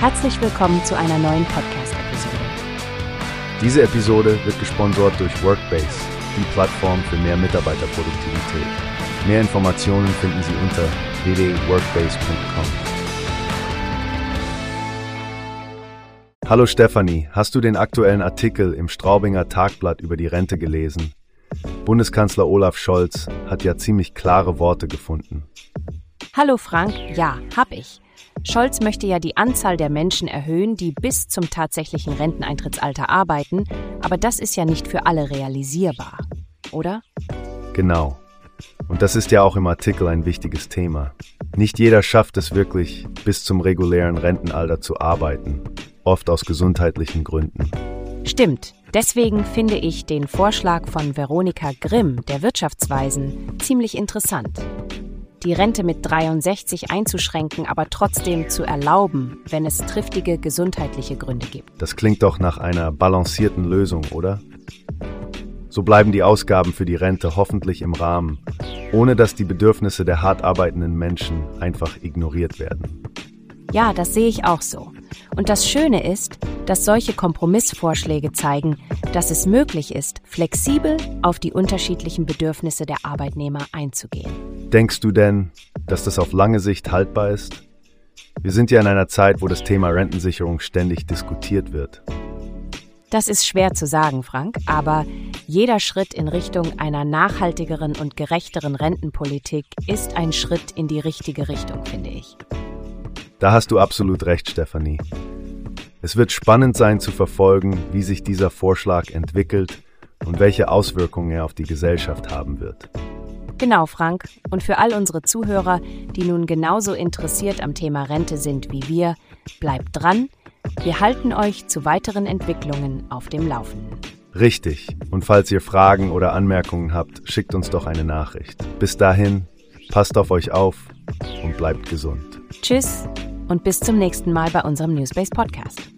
Herzlich willkommen zu einer neuen Podcast-Episode. Diese Episode wird gesponsert durch Workbase, die Plattform für mehr Mitarbeiterproduktivität. Mehr Informationen finden Sie unter www.workbase.com. Hallo Stefanie, hast du den aktuellen Artikel im Straubinger Tagblatt über die Rente gelesen? Bundeskanzler Olaf Scholz hat ja ziemlich klare Worte gefunden. Hallo Frank, ja, hab ich. Scholz möchte ja die Anzahl der Menschen erhöhen, die bis zum tatsächlichen Renteneintrittsalter arbeiten, aber das ist ja nicht für alle realisierbar, oder? Genau. Und das ist ja auch im Artikel ein wichtiges Thema. Nicht jeder schafft es wirklich, bis zum regulären Rentenalter zu arbeiten, oft aus gesundheitlichen Gründen. Stimmt. Deswegen finde ich den Vorschlag von Veronika Grimm, der Wirtschaftsweisen, ziemlich interessant. Die Rente mit 63 einzuschränken, aber trotzdem zu erlauben, wenn es triftige gesundheitliche Gründe gibt. Das klingt doch nach einer balancierten Lösung, oder? So bleiben die Ausgaben für die Rente hoffentlich im Rahmen, ohne dass die Bedürfnisse der hart arbeitenden Menschen einfach ignoriert werden. Ja, das sehe ich auch so. Und das Schöne ist, dass solche Kompromissvorschläge zeigen, dass es möglich ist, flexibel auf die unterschiedlichen Bedürfnisse der Arbeitnehmer einzugehen. Denkst du denn, dass das auf lange Sicht haltbar ist? Wir sind ja in einer Zeit, wo das Thema Rentensicherung ständig diskutiert wird. Das ist schwer zu sagen, Frank, aber jeder Schritt in Richtung einer nachhaltigeren und gerechteren Rentenpolitik ist ein Schritt in die richtige Richtung, finde ich. Da hast du absolut recht, Stefanie. Es wird spannend sein zu verfolgen, wie sich dieser Vorschlag entwickelt und welche Auswirkungen er auf die Gesellschaft haben wird. Genau, Frank. Und für all unsere Zuhörer, die nun genauso interessiert am Thema Rente sind wie wir, bleibt dran. Wir halten euch zu weiteren Entwicklungen auf dem Laufenden. Richtig. Und falls ihr Fragen oder Anmerkungen habt, schickt uns doch eine Nachricht. Bis dahin, passt auf euch auf und bleibt gesund. Tschüss und bis zum nächsten Mal bei unserem Newspace Podcast.